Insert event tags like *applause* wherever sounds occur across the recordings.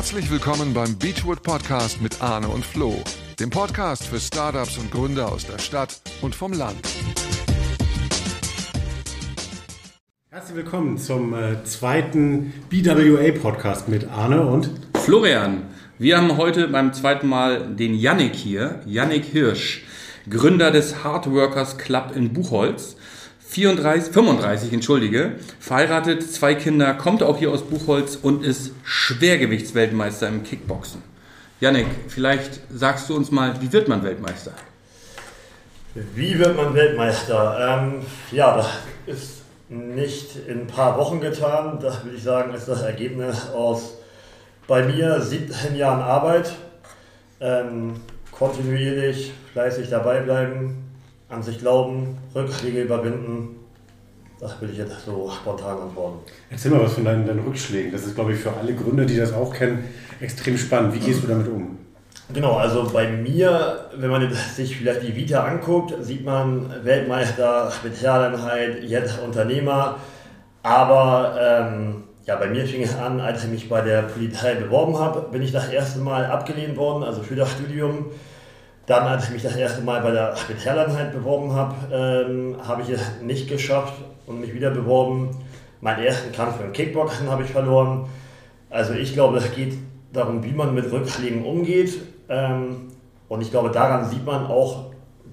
Herzlich willkommen beim Beachwood Podcast mit Arne und Flo, dem Podcast für Startups und Gründer aus der Stadt und vom Land. Herzlich willkommen zum äh, zweiten BWA Podcast mit Arne und Florian. Wir haben heute beim zweiten Mal den Yannick hier, Yannick Hirsch, Gründer des Hardworkers Club in Buchholz. 34, 35, entschuldige, verheiratet, zwei Kinder, kommt auch hier aus Buchholz und ist Schwergewichtsweltmeister im Kickboxen. Yannick, vielleicht sagst du uns mal, wie wird man Weltmeister? Wie wird man Weltmeister? Ähm, ja, das ist nicht in ein paar Wochen getan. Da würde ich sagen, ist das Ergebnis aus bei mir 17 Jahren Arbeit. Ähm, kontinuierlich, fleißig dabei bleiben, an sich glauben, Rückschläge überwinden. Das will ich jetzt so spontan antworten. Erzähl mal was von deinen, deinen Rückschlägen. Das ist, glaube ich, für alle Gründer, die das auch kennen, extrem spannend. Wie gehst du damit um? Genau, also bei mir, wenn man sich vielleicht die Vita anguckt, sieht man Weltmeister, Spezialeinheit, jetzt Unternehmer. Aber ähm, ja, bei mir fing es an, als ich mich bei der Polizei beworben habe, bin ich das erste Mal abgelehnt worden, also für das Studium. Dann, als ich mich das erste Mal bei der Spezialeinheit beworben habe, ähm, habe ich es nicht geschafft und mich wieder beworben. Meinen ersten Kampf im Kickboxen habe ich verloren. Also ich glaube, es geht darum, wie man mit Rückschlägen umgeht. Ähm, und ich glaube, daran sieht man auch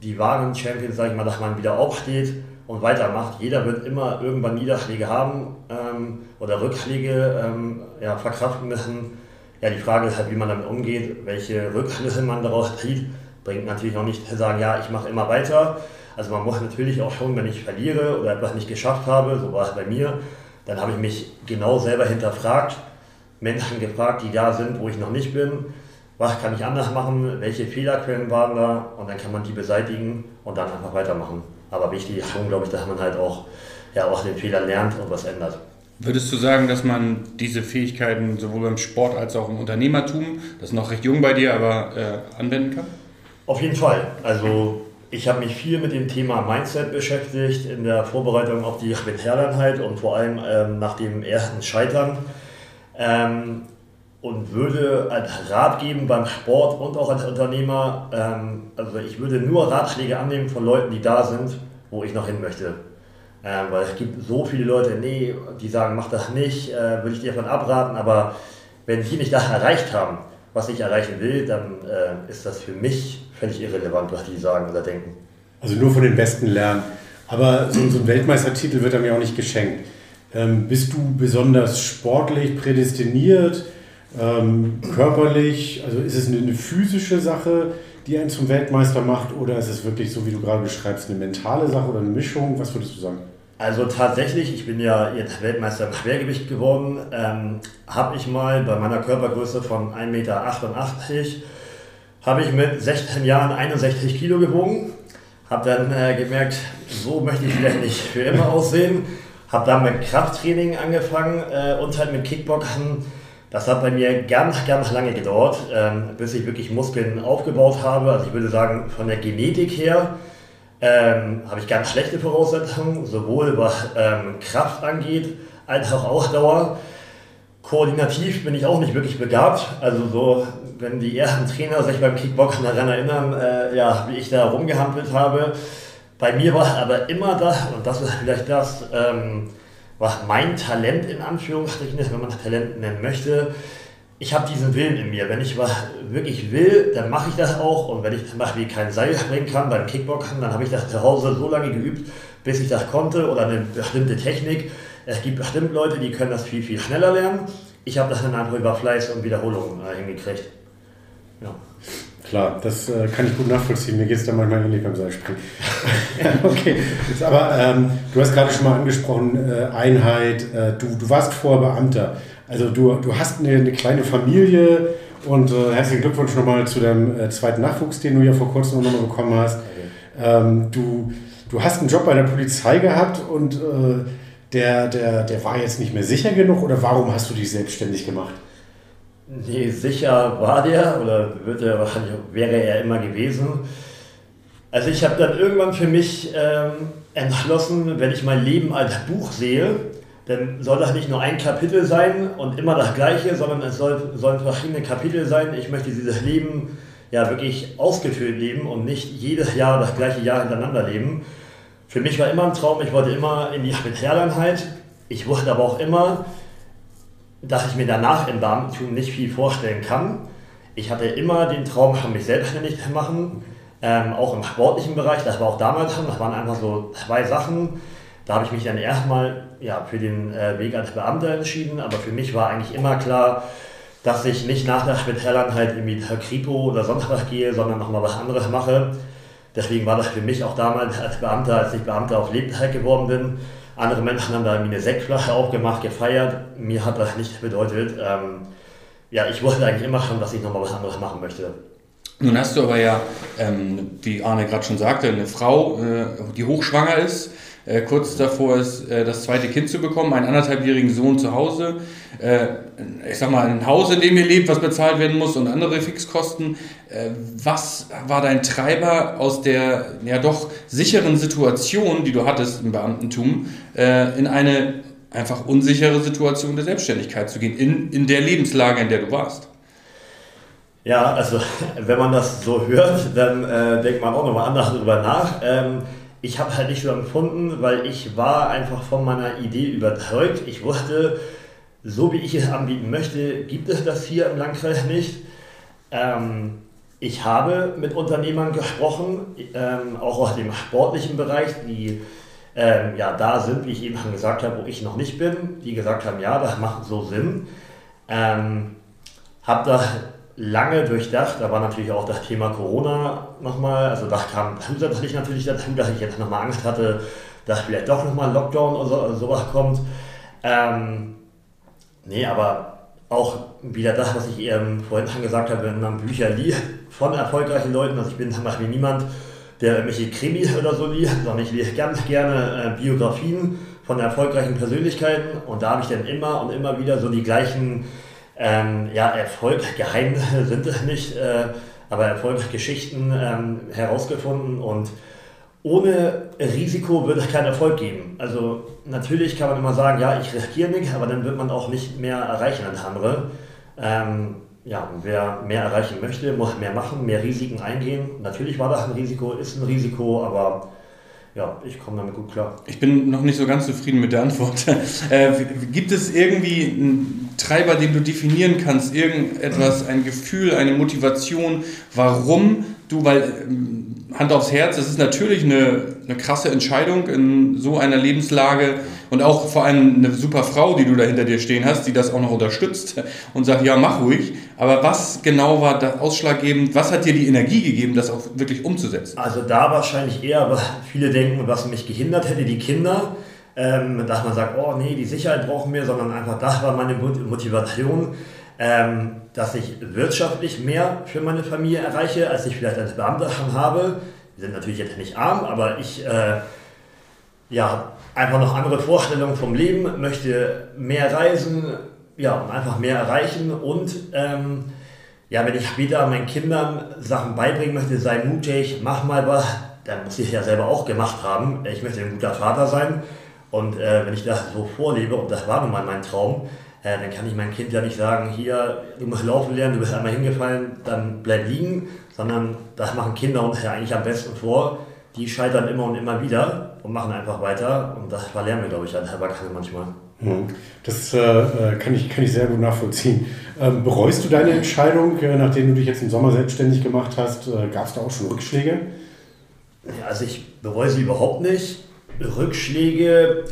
die wahren Champions, sage ich mal, dass man wieder aufsteht und weitermacht. Jeder wird immer irgendwann Niederschläge haben ähm, oder Rückschläge ähm, ja, verkraften müssen. Ja, die Frage ist halt, wie man damit umgeht, welche Rückschlüsse man daraus zieht bringt natürlich auch nicht zu sagen, ja, ich mache immer weiter. Also man muss natürlich auch schon, wenn ich verliere oder etwas nicht geschafft habe, so war es bei mir, dann habe ich mich genau selber hinterfragt, Menschen gefragt, die da sind, wo ich noch nicht bin. Was kann ich anders machen? Welche Fehlerquellen waren da? Und dann kann man die beseitigen und dann einfach weitermachen. Aber wichtig ist schon, glaube ich, dass man halt auch ja, aus den Fehlern lernt und was ändert. Würdest du sagen, dass man diese Fähigkeiten sowohl beim Sport als auch im Unternehmertum, das ist noch recht jung bei dir, aber äh, anwenden kann? Auf jeden Fall. Also ich habe mich viel mit dem Thema Mindset beschäftigt in der Vorbereitung auf die Spezialeinheit und vor allem ähm, nach dem ersten Scheitern. Ähm, und würde als Rat geben beim Sport und auch als Unternehmer, ähm, also ich würde nur Ratschläge annehmen von Leuten, die da sind, wo ich noch hin möchte. Ähm, weil es gibt so viele Leute, nee, die sagen, mach das nicht, äh, würde ich dir davon abraten, aber wenn die nicht das erreicht haben, was ich erreichen will, dann äh, ist das für mich völlig irrelevant, was die sagen oder denken. Also nur von den Besten lernen. Aber so, so ein Weltmeistertitel wird einem ja auch nicht geschenkt. Ähm, bist du besonders sportlich prädestiniert, ähm, körperlich? Also ist es eine, eine, physische Sache, die einen zum Weltmeister macht, oder ist es wirklich so, wie du gerade beschreibst, eine mentale Sache oder eine Mischung? Was würdest du sagen? Also tatsächlich, ich bin ja jetzt Weltmeister im Schwergewicht geworden, ähm, habe ich mal bei meiner Körpergröße von 1,88 Meter habe ich mit 16 Jahren 61 Kilo gewogen. Habe dann äh, gemerkt, so möchte ich vielleicht nicht für immer aussehen. Habe dann mit Krafttraining angefangen äh, und halt mit Kickboxen. Das hat bei mir ganz, ganz lange gedauert, ähm, bis ich wirklich Muskeln aufgebaut habe. Also ich würde sagen, von der Genetik her ähm, habe ich ganz schlechte Voraussetzungen, sowohl was ähm, Kraft angeht, als auch Ausdauer. Koordinativ bin ich auch nicht wirklich begabt. Also so, wenn die ersten Trainer sich beim Kickboxen daran erinnern, äh, ja, wie ich da rumgehampelt habe. Bei mir war aber immer das, und das ist vielleicht das, ähm, was mein Talent in Anführungsstrichen ist, wenn man das Talent nennen möchte. Ich habe diesen Willen in mir. Wenn ich was wirklich will, dann mache ich das auch. Und wenn ich zum Beispiel kein Seil springen kann beim Kickboxen, dann habe ich das zu Hause so lange geübt, bis ich das konnte oder eine bestimmte Technik. Es gibt bestimmt Leute, die können das viel, viel schneller lernen. Ich habe das dann einfach über Fleiß und Wiederholung äh, hingekriegt. Ja. Klar, das äh, kann ich gut nachvollziehen. Mir geht es da manchmal ähnlich beim Seilspringen. *laughs* okay, Jetzt aber ähm, du hast gerade schon mal angesprochen, äh, Einheit. Äh, du, du warst vorher Beamter. Also du, du hast eine, eine kleine Familie und äh, herzlichen Glückwunsch nochmal zu deinem äh, zweiten Nachwuchs, den du ja vor kurzem nochmal bekommen hast. Ähm, du, du hast einen Job bei der Polizei gehabt und äh, der, der, der war jetzt nicht mehr sicher genug oder warum hast du dich selbstständig gemacht? Nee, sicher war der oder wird er wäre er immer gewesen. Also ich habe dann irgendwann für mich ähm, entschlossen, wenn ich mein Leben als Buch sehe, dann soll das nicht nur ein Kapitel sein und immer das gleiche, sondern es soll, sollen verschiedene Kapitel sein. Ich möchte dieses Leben ja wirklich ausgefüllt leben und nicht jedes Jahr das gleiche Jahr hintereinander leben. Für mich war immer ein Traum, ich wollte immer in die Militäreinheit. Ich wusste aber auch immer, dass ich mir danach im Beamtentum nicht viel vorstellen kann. Ich hatte immer den Traum, mich selbstständig zu machen, ähm, auch im sportlichen Bereich. Das war auch damals schon, das waren einfach so zwei Sachen. Da habe ich mich dann erstmal ja, für den äh, Weg als Beamter entschieden, aber für mich war eigentlich immer klar, dass ich nicht nach der Militäreinheit irgendwie per Kripo oder sonst was gehe, sondern nochmal was anderes mache. Deswegen war das für mich auch damals als Beamter, als ich Beamter auf Lebzeit geworden bin, andere Menschen haben da irgendwie eine Sektflasche aufgemacht, gefeiert. Mir hat das nicht bedeutet. Ähm, ja, ich wusste eigentlich immer schon, dass ich nochmal was anderes machen möchte. Nun hast du aber ja, ähm, wie Arne gerade schon sagte, eine Frau, äh, die hochschwanger ist, äh, kurz davor ist, äh, das zweite Kind zu bekommen, einen anderthalbjährigen Sohn zu Hause, äh, ich sag mal, ein Haus, in dem ihr lebt, was bezahlt werden muss und andere Fixkosten. Äh, was war dein Treiber aus der ja doch sicheren Situation, die du hattest im Beamtentum, äh, in eine einfach unsichere Situation der Selbstständigkeit zu gehen, in, in der Lebenslage, in der du warst? Ja, also *laughs* wenn man das so hört, dann äh, denkt man auch nochmal anders darüber nach. Ähm, ich habe halt nicht so empfunden, weil ich war einfach von meiner Idee überzeugt. Ich wusste, so wie ich es anbieten möchte, gibt es das hier im Landkreis nicht. Ähm, ich habe mit Unternehmern gesprochen, ähm, auch aus dem sportlichen Bereich, die ähm, ja da sind, wie ich eben schon gesagt habe, wo ich noch nicht bin, die gesagt haben, ja, das macht so Sinn. Ähm, habe da lange durchdacht. Da war natürlich auch das Thema Corona nochmal. Also da kam zusätzlich natürlich dazu, dass *laughs* ich jetzt nochmal Angst hatte, dass vielleicht doch nochmal Lockdown oder sowas kommt. Ähm, nee, aber auch wieder das, was ich eben vorhin schon gesagt habe, wenn man Bücher liest von erfolgreichen Leuten, also ich bin zum Beispiel niemand, der irgendwelche Krimis oder so liest, sondern ich lese ganz gerne äh, Biografien von erfolgreichen Persönlichkeiten und da habe ich dann immer und immer wieder so die gleichen ähm, ja, Erfolg, geheim *laughs* sind es nicht, äh, aber Erfolgsgeschichten ähm, herausgefunden und ohne Risiko wird es keinen Erfolg geben. Also natürlich kann man immer sagen, ja, ich riskiere nichts, aber dann wird man auch nicht mehr erreichen als andere. Ähm, ja, wer mehr erreichen möchte, muss mehr machen, mehr Risiken eingehen. Natürlich war das ein Risiko, ist ein Risiko, aber ja, ich komme damit gut klar. Ich bin noch nicht so ganz zufrieden mit der Antwort. *laughs* äh, gibt es irgendwie einen Treiber, den du definieren kannst? Irgendetwas, ein Gefühl, eine Motivation, warum du, weil ähm, Hand aufs Herz, das ist natürlich eine, eine krasse Entscheidung in so einer Lebenslage und auch vor allem eine super Frau, die du da hinter dir stehen hast, die das auch noch unterstützt und sagt, ja, mach ruhig. Aber was genau war da ausschlaggebend? Was hat dir die Energie gegeben, das auch wirklich umzusetzen? Also da wahrscheinlich eher, was viele denken, was mich gehindert hätte, die Kinder. Ähm, dass man sagt, oh nee, die Sicherheit brauchen wir, sondern einfach das war meine Motivation ähm, dass ich wirtschaftlich mehr für meine Familie erreiche, als ich vielleicht als Beamter schon *laughs* habe. Wir sind natürlich jetzt nicht arm, aber ich äh, ja, einfach noch andere Vorstellungen vom Leben, möchte mehr reisen, ja, und einfach mehr erreichen und ähm, ja, wenn ich später meinen Kindern Sachen beibringen möchte, sei mutig, mach mal was, dann muss ich ja selber auch gemacht haben. Ich möchte ein guter Vater sein und äh, wenn ich das so vorlebe, und das war nun mal mein Traum, äh, dann kann ich meinem Kind ja nicht sagen, hier, du musst laufen lernen, du bist einmal hingefallen, dann bleib liegen, sondern das machen Kinder uns ja eigentlich am besten vor. Die scheitern immer und immer wieder und machen einfach weiter und das verlernen wir, glaube ich, als Erwachsene manchmal. Hm. Das äh, kann, ich, kann ich sehr gut nachvollziehen. Ähm, bereust du deine Entscheidung, äh, nachdem du dich jetzt im Sommer selbstständig gemacht hast? Äh, Gab es da auch schon Rückschläge? Ja, also ich bereue sie überhaupt nicht. Rückschläge,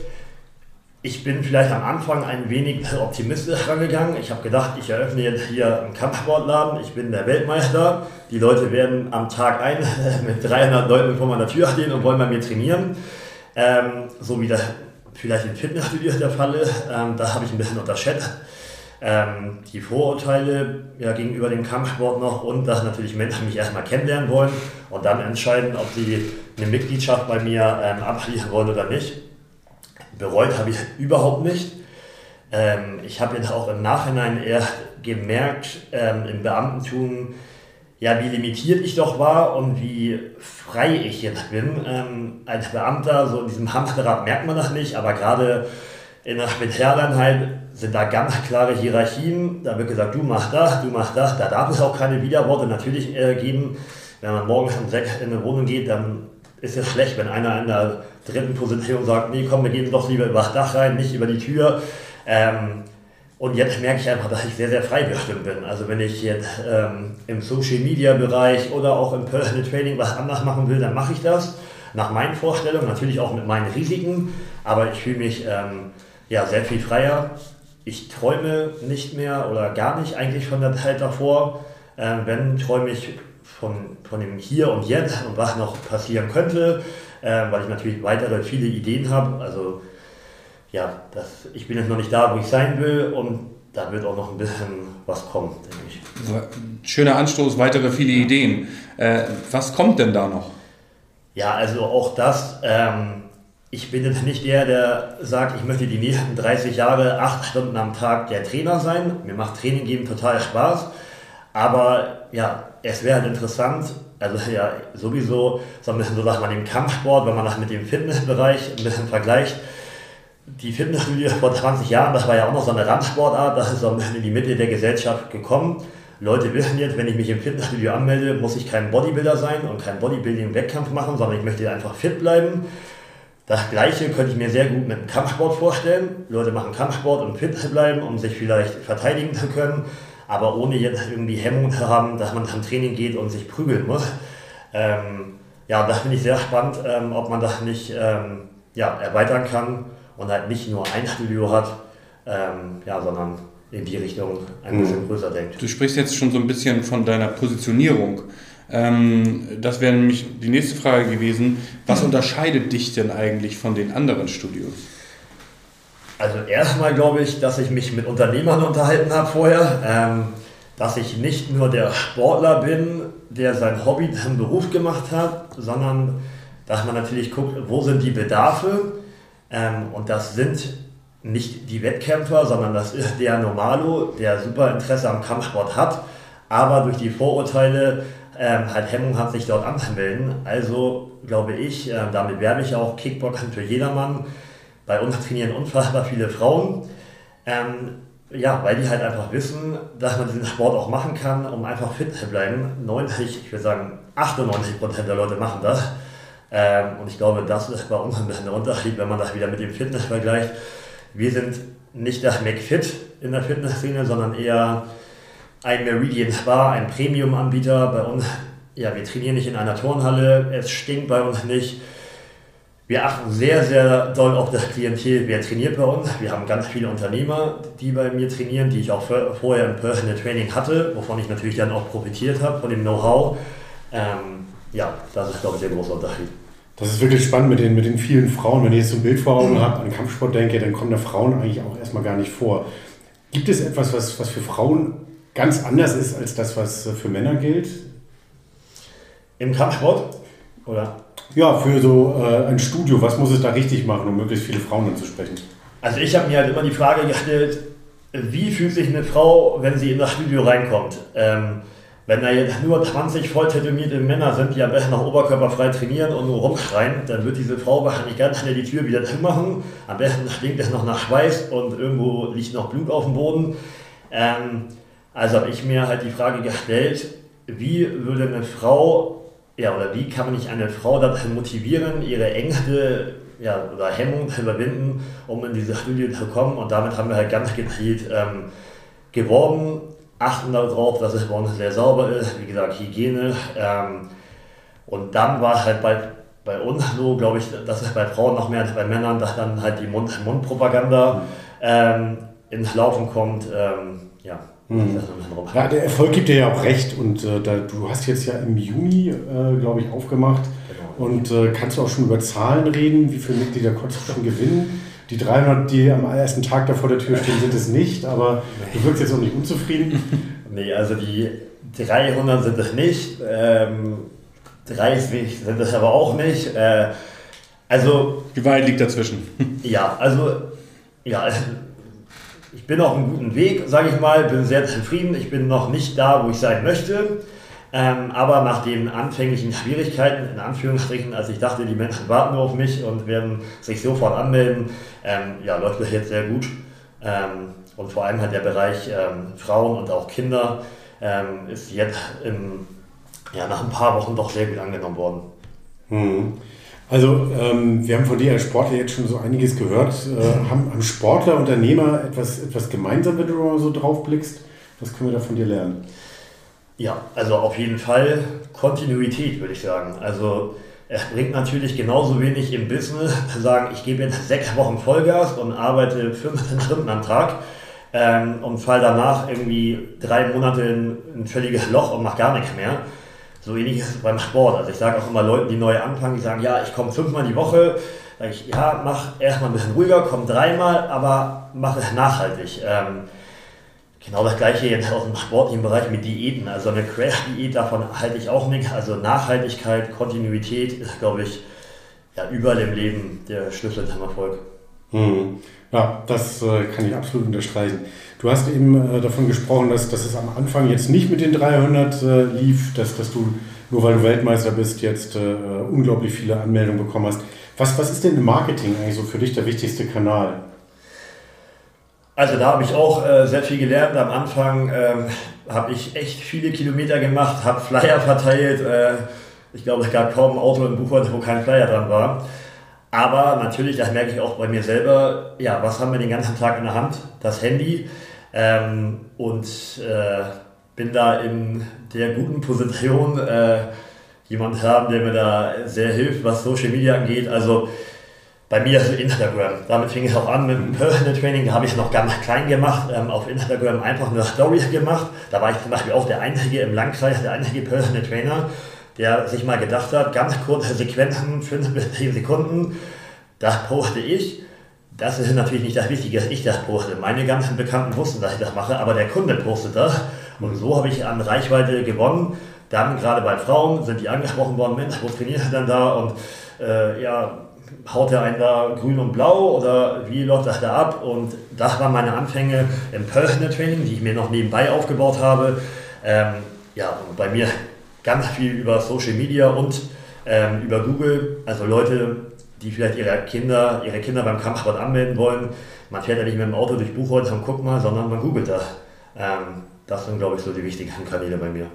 ich bin vielleicht am Anfang ein wenig optimistisch rangegangen. Ich habe gedacht, ich eröffne jetzt hier einen Kampfsportladen, ich bin der Weltmeister. Die Leute werden am Tag ein *laughs* mit 300 Leuten vor meiner Tür stehen und wollen bei mir trainieren. Ähm, so wie das vielleicht im Fitnessstudio der Fall ist. Ähm, da habe ich ein bisschen unterschätzt. Ähm, die Vorurteile ja, gegenüber dem Kampfsport noch und dass natürlich Menschen mich erstmal kennenlernen wollen und dann entscheiden, ob sie eine Mitgliedschaft bei mir ähm, abschließen wollen oder nicht bereut habe ich überhaupt nicht. Ähm, ich habe jetzt auch im Nachhinein eher gemerkt, ähm, im Beamtentum, ja, wie limitiert ich doch war und wie frei ich jetzt bin. Ähm, als Beamter, so in diesem Hamsterrad merkt man das nicht, aber gerade In der Spezialeinheit sind da ganz klare Hierarchien. Da wird gesagt, du machst das, du machst das. Da darf es auch keine Widerworte natürlich äh, geben. Wenn man morgens um sechs in eine Wohnung geht, dann ist es schlecht, wenn einer in der dritten Position sagt, nee, komm, wir gehen doch lieber über das Dach rein, nicht über die Tür. Ähm, und jetzt merke ich einfach, dass ich sehr, sehr frei bestimmt bin. Also wenn ich jetzt ähm, im Social Media Bereich oder auch im Personal Training was anders machen will, dann mache ich das. Nach meinen Vorstellungen, natürlich auch mit meinen Risiken, aber ich fühle mich ähm, ja, sehr viel freier. Ich träume nicht mehr oder gar nicht eigentlich von der Zeit davor. Ähm, wenn, träume ich von, von dem Hier und Jetzt und was noch passieren könnte, äh, weil ich natürlich weitere viele Ideen habe. Also ja, das, ich bin jetzt noch nicht da, wo ich sein will und da wird auch noch ein bisschen was kommen, denke ich. Schöner Anstoß, weitere viele Ideen. Äh, was kommt denn da noch? Ja, also auch das. Ähm, ich bin jetzt nicht der, der sagt, ich möchte die nächsten 30 Jahre acht Stunden am Tag der Trainer sein. Mir macht Training geben total Spaß. Aber ja, es wäre halt interessant, also ja, sowieso so ein bisschen so sagt man im Kampfsport, wenn man das mit dem Fitnessbereich ein bisschen vergleicht, die Fitnessstudios vor 20 Jahren, das war ja auch noch so eine Randsportart, das ist so in die Mitte der Gesellschaft gekommen. Leute wissen jetzt, wenn ich mich im Fitnessstudio anmelde, muss ich kein Bodybuilder sein und kein Bodybuilding-Wettkampf machen, sondern ich möchte einfach fit bleiben. Das Gleiche könnte ich mir sehr gut mit dem Kampfsport vorstellen. Leute machen Kampfsport, um fit zu bleiben, um sich vielleicht verteidigen zu können, aber ohne jetzt irgendwie Hemmung zu haben, dass man zum Training geht und sich prügeln muss. Ähm, ja, das finde ich sehr spannend, ähm, ob man das nicht ähm, ja, erweitern kann und halt nicht nur ein Studio hat, ähm, ja, sondern in die Richtung ein bisschen mhm. größer denkt. Du sprichst jetzt schon so ein bisschen von deiner Positionierung. Ähm, das wäre nämlich die nächste Frage gewesen. Was unterscheidet dich denn eigentlich von den anderen Studios? Also erstmal glaube ich, dass ich mich mit Unternehmern unterhalten habe vorher, ähm, dass ich nicht nur der Sportler bin, der sein Hobby zum Beruf gemacht hat, sondern dass man natürlich guckt, wo sind die Bedarfe ähm, und das sind nicht die Wettkämpfer, sondern das ist der Normalo, der super Interesse am Kampfsport hat, aber durch die Vorurteile ähm, halt Hemmung hat, sich dort anzumelden. Also glaube ich, äh, damit werbe ich auch Kickboxen für jedermann. Bei uns trainieren *laughs* unfassbar viele Frauen. Ähm, ja, weil die halt einfach wissen, dass man diesen Sport auch machen kann, um einfach fit zu bleiben. 90, ich würde sagen 98 Prozent der Leute machen das. Ähm, und ich glaube, das ist bei uns ein bisschen der Unterschied, wenn man das wieder mit dem Fitness vergleicht. Wir sind nicht das McFit in der Fitnessszene, sondern eher ein Meridian Spa, ein Premium-Anbieter. Bei uns, ja, wir trainieren nicht in einer Turnhalle, es stinkt bei uns nicht. Wir achten sehr, sehr doll auf das Klientel, wer trainiert bei uns. Wir haben ganz viele Unternehmer, die bei mir trainieren, die ich auch vorher im Personal Training hatte, wovon ich natürlich dann auch profitiert habe, von dem Know-how. Ähm, ja, das ist, glaube ich, der große Unterschied. Das ist wirklich spannend mit den, mit den vielen Frauen. Wenn ich jetzt so ein Bild vor Augen habe, an Kampfsport denke, dann kommen da Frauen eigentlich auch erstmal gar nicht vor. Gibt es etwas, was, was für Frauen ganz anders ist als das, was für Männer gilt? Im Kampfsport? Oder? Ja, für so äh, ein Studio, was muss es da richtig machen, um möglichst viele Frauen anzusprechen? Also ich habe mir halt immer die Frage gestellt, wie fühlt sich eine Frau, wenn sie in das Studio reinkommt? Ähm, wenn da jetzt nur 20 voll tätowierte Männer sind, die am besten noch oberkörperfrei trainieren und nur rumschreien, dann wird diese Frau wahrscheinlich ganz schnell die Tür wieder zumachen. Am besten stinkt es noch nach Schweiß und irgendwo liegt noch Blut auf dem Boden. Ähm, also habe ich mir halt die Frage gestellt, wie würde eine Frau, ja, oder wie kann man nicht eine Frau dazu motivieren, ihre Ängste ja, oder Hemmungen zu überwinden, um in diese Studie zu kommen. Und damit haben wir halt ganz gezielt ähm, geworben achten darauf, dass es bei uns sehr sauber ist, wie gesagt, Hygiene. Ähm, und dann war es halt bei, bei uns so, glaube ich, dass es bei Frauen noch mehr als bei Männern, dass dann halt die Mund-Mund-Propaganda ähm, ins Laufen kommt. Ähm. Mhm. Ja, der Erfolg gibt dir ja auch recht und äh, da, du hast jetzt ja im Juni, äh, glaube ich, aufgemacht genau. und äh, kannst du auch schon über Zahlen reden, wie viele Mitglieder konntest du schon gewinnen? Die 300, die am ersten Tag da vor der Tür stehen, sind es nicht, aber du wirkst jetzt auch nicht unzufrieden. *laughs* Nee, also die 300 sind es nicht, ähm, 30 sind es aber auch nicht. Äh, also. Die Wahrheit liegt dazwischen. Ja, also, ja, ich bin auf einem guten Weg, sage ich mal, bin sehr zufrieden. Ich bin noch nicht da, wo ich sein möchte. Ähm, aber nach den anfänglichen Schwierigkeiten, in Anführungsstrichen, als ich dachte, die Menschen warten auf mich und werden sich sofort anmelden, ähm, ja, läuft das jetzt sehr gut. Ähm, und vor allem hat der Bereich ähm, Frauen und auch Kinder ähm, ist jetzt im, ja, nach ein paar Wochen doch sehr gut angenommen worden. Mhm. Also ähm, wir haben von dir als Sportler jetzt schon so einiges gehört. Äh, haben, haben Sportler, Unternehmer etwas, etwas gemeinsam, wenn du mal so drauf blickst? Was können wir da von dir lernen? Ja, also auf jeden Fall Kontinuität, würde ich sagen. Also es bringt natürlich genauso wenig im Business zu sagen, ich gebe jetzt sechs Wochen Vollgas und arbeite 15 *laughs* Stunden am Tag ähm, und fall danach irgendwie drei Monate in ein völliges Loch und mache gar nichts mehr. So ähnlich ist es beim Sport. Also ich sage auch immer Leuten, die neu anfangen, die sagen, ja, ich komme fünfmal die Woche. Sage ich, ja, mach erstmal ein bisschen ruhiger, komm dreimal, aber mach es nachhaltig. Ähm, genau das gleiche jetzt aus dem sportlichen Bereich mit Diäten. Also eine Crash-Diät, davon halte ich auch nichts. Also Nachhaltigkeit, Kontinuität ist, glaube ich, ja, überall im Leben der Schlüssel zum Erfolg. Hm. Ja, das äh, kann ich absolut unterstreichen. Du hast eben äh, davon gesprochen, dass, dass es am Anfang jetzt nicht mit den 300 äh, lief, dass, dass du, nur weil du Weltmeister bist, jetzt unglaublich viele Anmeldungen bekommen hast. Was, was ist denn im Marketing eigentlich so für dich der wichtigste Kanal? Also da habe ich auch sehr viel gelernt. Am Anfang ähm, habe ich echt viele Kilometer gemacht, habe Flyer verteilt. Ich glaube, es gab kaum ein Auto im Buchholz, wo kein Flyer dran war. Aber natürlich, das merke ich auch bei mir selber, ja, was haben wir den ganzen Tag in der Hand? Das Handy. Ähm, und äh, bin da in der guten Position, äh, jemand haben, der mir da sehr hilft, was Social Media angeht. Also bei mir ist Instagram. Damit fing es auch an mit dem Personal Training. Da habe ich es noch ganz klein gemacht. Ähm, auf Instagram einfach nur Stories gemacht. Da war ich zum Beispiel auch der Einzige im Landkreis, der einzige Personal Trainer, der sich mal gedacht hat, ganz kurze Sequenzen, 5 bis 10 Sekunden, das poste ich. Das ist natürlich nicht das Wichtige, dass ich das poste. Meine ganzen Bekannten wussten, dass ich das mache, aber der Kunde postet das. Und so habe ich an Reichweite gewonnen. Dann gerade bei Frauen sind die angesprochen worden, Mensch, wo trainierst du denn da? Und äh, ja, haut er einen da grün und blau oder wie läuft das da ab? Und das waren meine Anfänge im Personal Training, die ich mir noch nebenbei aufgebaut habe. Ähm, ja, bei mir ganz viel über Social Media und ähm, über Google. Also Leute, die vielleicht ihre Kinder, ihre Kinder beim Kampfsport anmelden wollen. Man fährt ja nicht mit dem Auto durch Buchholz und guckt mal, sondern man googelt das. Ähm, das sind, glaube ich, so die wichtigsten Kanäle bei mir.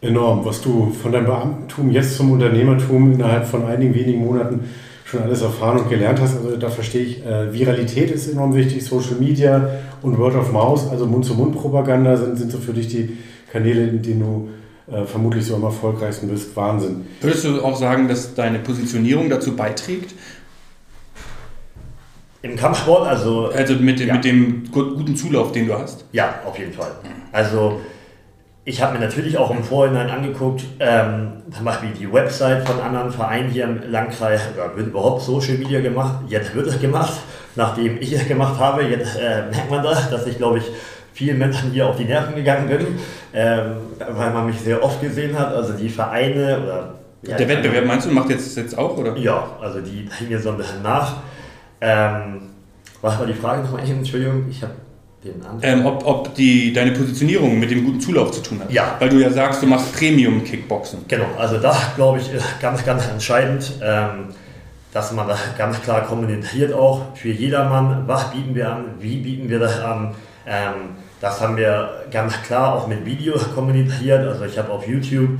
Enorm, was du von deinem Beamtentum jetzt zum Unternehmertum innerhalb von einigen wenigen Monaten schon alles erfahren und gelernt hast. Also da verstehe ich, äh, Viralität ist enorm wichtig, Social Media und Word of Mouth, also Mund-zu-Mund-Propaganda sind, sind so für dich die Kanäle, in denen du äh, vermutlich so am erfolgreichsten bist. Wahnsinn. Würdest du auch sagen, dass deine Positionierung dazu beiträgt? Im Kampfsport, also. Also mit, ja. mit dem guten Zulauf, den du hast? Ja, auf jeden Fall. Also ich habe mir natürlich auch im Vorhinein angeguckt, ähm, zum Beispiel die Website von anderen Vereinen hier im Landkreis, oder wird überhaupt Social Media gemacht? Jetzt wird es gemacht, nachdem ich es gemacht habe. Jetzt äh, merkt man das, dass ich, glaube ich, vielen Menschen hier auf die Nerven gegangen bin, ähm, weil man mich sehr oft gesehen hat. Also die Vereine oder. Ja, Der Wettbewerb meinst du, macht jetzt, jetzt auch, oder? Ja, also die hängen mir so ein bisschen nach. Ähm, was war die Frage nochmal eben? Entschuldigung, ich habe den ähm, ob, ob die, deine Positionierung mit dem guten Zulauf zu tun hat. Ja. Weil du ja sagst, du machst Premium-Kickboxen. Genau, also das glaube ich ist ganz, ganz entscheidend, ähm, dass man das ganz klar kommuniziert auch für jedermann. Was bieten wir an? Wie bieten wir das an? Ähm, das haben wir ganz klar auch mit Videos *laughs* kommuniziert. Also ich habe auf YouTube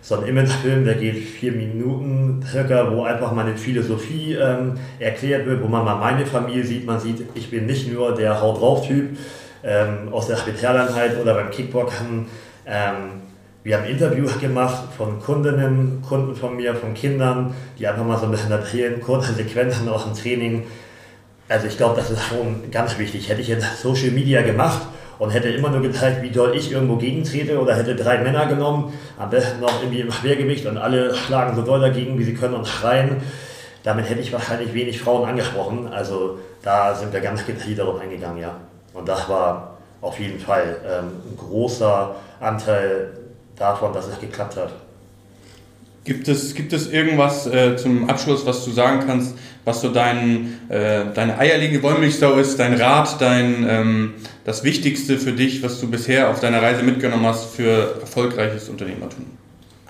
so ein Imagefilm, der geht vier Minuten circa, wo einfach meine Philosophie ähm, erklärt wird, wo man mal meine Familie sieht. Man sieht, ich bin nicht nur der Haut drauf Typ ähm, aus der Spezialeinheit oder beim Kickboxen. Ähm, wir haben Interviews *laughs* gemacht von Kundinnen, Kunden von mir, von Kindern, die einfach mal so ein bisschen erzählen, kurze Sequenzen aus dem Training. Also ich glaube, das ist schon ganz wichtig. Hätte ich jetzt Social Media gemacht, und hätte immer nur gezeigt, wie doll ich irgendwo gegentrete oder hätte drei Männer genommen, am besten noch irgendwie im Schwergewicht und alle schlagen so doll dagegen, wie sie können und schreien. Damit hätte ich wahrscheinlich wenig Frauen angesprochen. Also da sind wir ganz gezielt darauf eingegangen, ja. Und das war auf jeden Fall ähm, ein großer Anteil davon, dass es geklappt hat. Gibt es, gibt es irgendwas äh, zum Abschluss, was du sagen kannst, was so dein, äh, deine eierlegende Wollmilchsau ist, dein Rat, dein, ähm, das Wichtigste für dich, was du bisher auf deiner Reise mitgenommen hast für erfolgreiches Unternehmertum?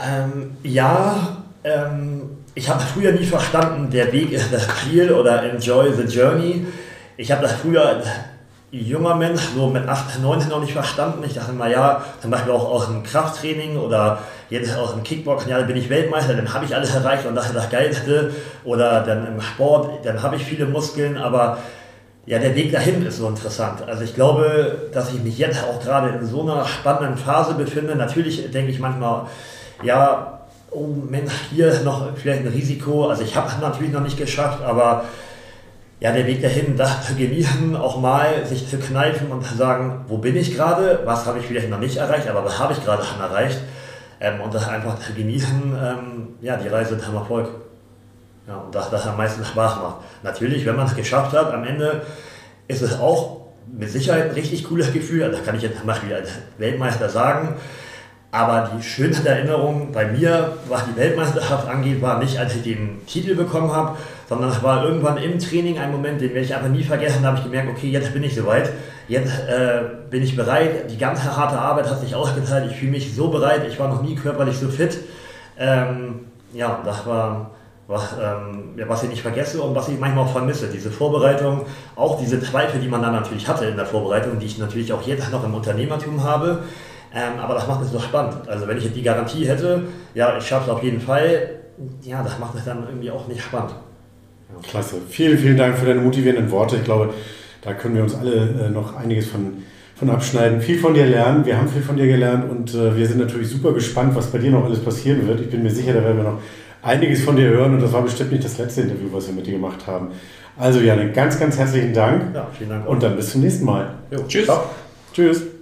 Ähm, ja, ähm, ich habe früher nie verstanden, der Weg ist das Ziel oder Enjoy the Journey. Ich habe das früher junger Mensch, so mit 8, 19 noch nicht verstanden. Ich dachte mal, ja, zum Beispiel auch aus dem Krafttraining oder jetzt aus dem Kickboxen, ja, dann bin ich Weltmeister, dann habe ich alles erreicht und das ist das Geilste. Oder dann im Sport, dann habe ich viele Muskeln, aber ja, der Weg dahin ist so interessant. Also ich glaube, dass ich mich jetzt auch gerade in so einer spannenden Phase befinde. Natürlich denke ich manchmal, ja, oh Mensch, hier noch vielleicht ein Risiko. Also ich habe es natürlich noch nicht geschafft, aber ja, der Weg dahin, das zu genießen, auch mal sich zu kneifen und zu sagen, wo bin ich gerade, was habe ich vielleicht noch nicht erreicht, aber was habe ich gerade schon erreicht ähm, und das einfach zu genießen, ähm, ja, die Reise zum Erfolg. Ja, und das, das am meisten Spaß macht. Natürlich, wenn man es geschafft hat, am Ende ist es auch mit Sicherheit ein richtig cooles Gefühl, also das kann ich jetzt zum Beispiel als Weltmeister sagen, aber die schönste Erinnerung bei mir, was die Weltmeisterschaft angeht, war nicht, als ich den Titel bekommen habe, sondern es war irgendwann im Training ein Moment, den werde ich einfach nie vergessen. Da habe ich gemerkt, okay, jetzt bin ich soweit, jetzt äh, bin ich bereit. Die ganze harte Arbeit hat sich ausgezahlt. Ich fühle mich so bereit. Ich war noch nie körperlich so fit. Ähm, ja, das war was, ähm, ja, was ich nicht vergesse und was ich manchmal auch vermisse. Diese Vorbereitung, auch diese Zweifel, die man dann natürlich hatte in der Vorbereitung, die ich natürlich auch jetzt noch im Unternehmertum habe. Ähm, aber das macht es so spannend. Also wenn ich die Garantie hätte, ja, ich schaffe es auf jeden Fall, ja, das macht es dann irgendwie auch nicht spannend. Ja. Klasse. Vielen, vielen Dank für deine motivierenden Worte. Ich glaube, da können wir uns alle äh, noch einiges von, von abschneiden. Viel von dir lernen. Wir haben viel von dir gelernt und äh, wir sind natürlich super gespannt, was bei dir noch alles passieren wird. Ich bin mir sicher, da werden wir noch einiges von dir hören und das war bestimmt nicht das letzte Interview, was wir mit dir gemacht haben. Also Janne, ganz, ganz herzlichen Dank. Ja, vielen Dank. Und dann bis zum nächsten Mal. Jo, Tschüss. Ciao. Tschüss.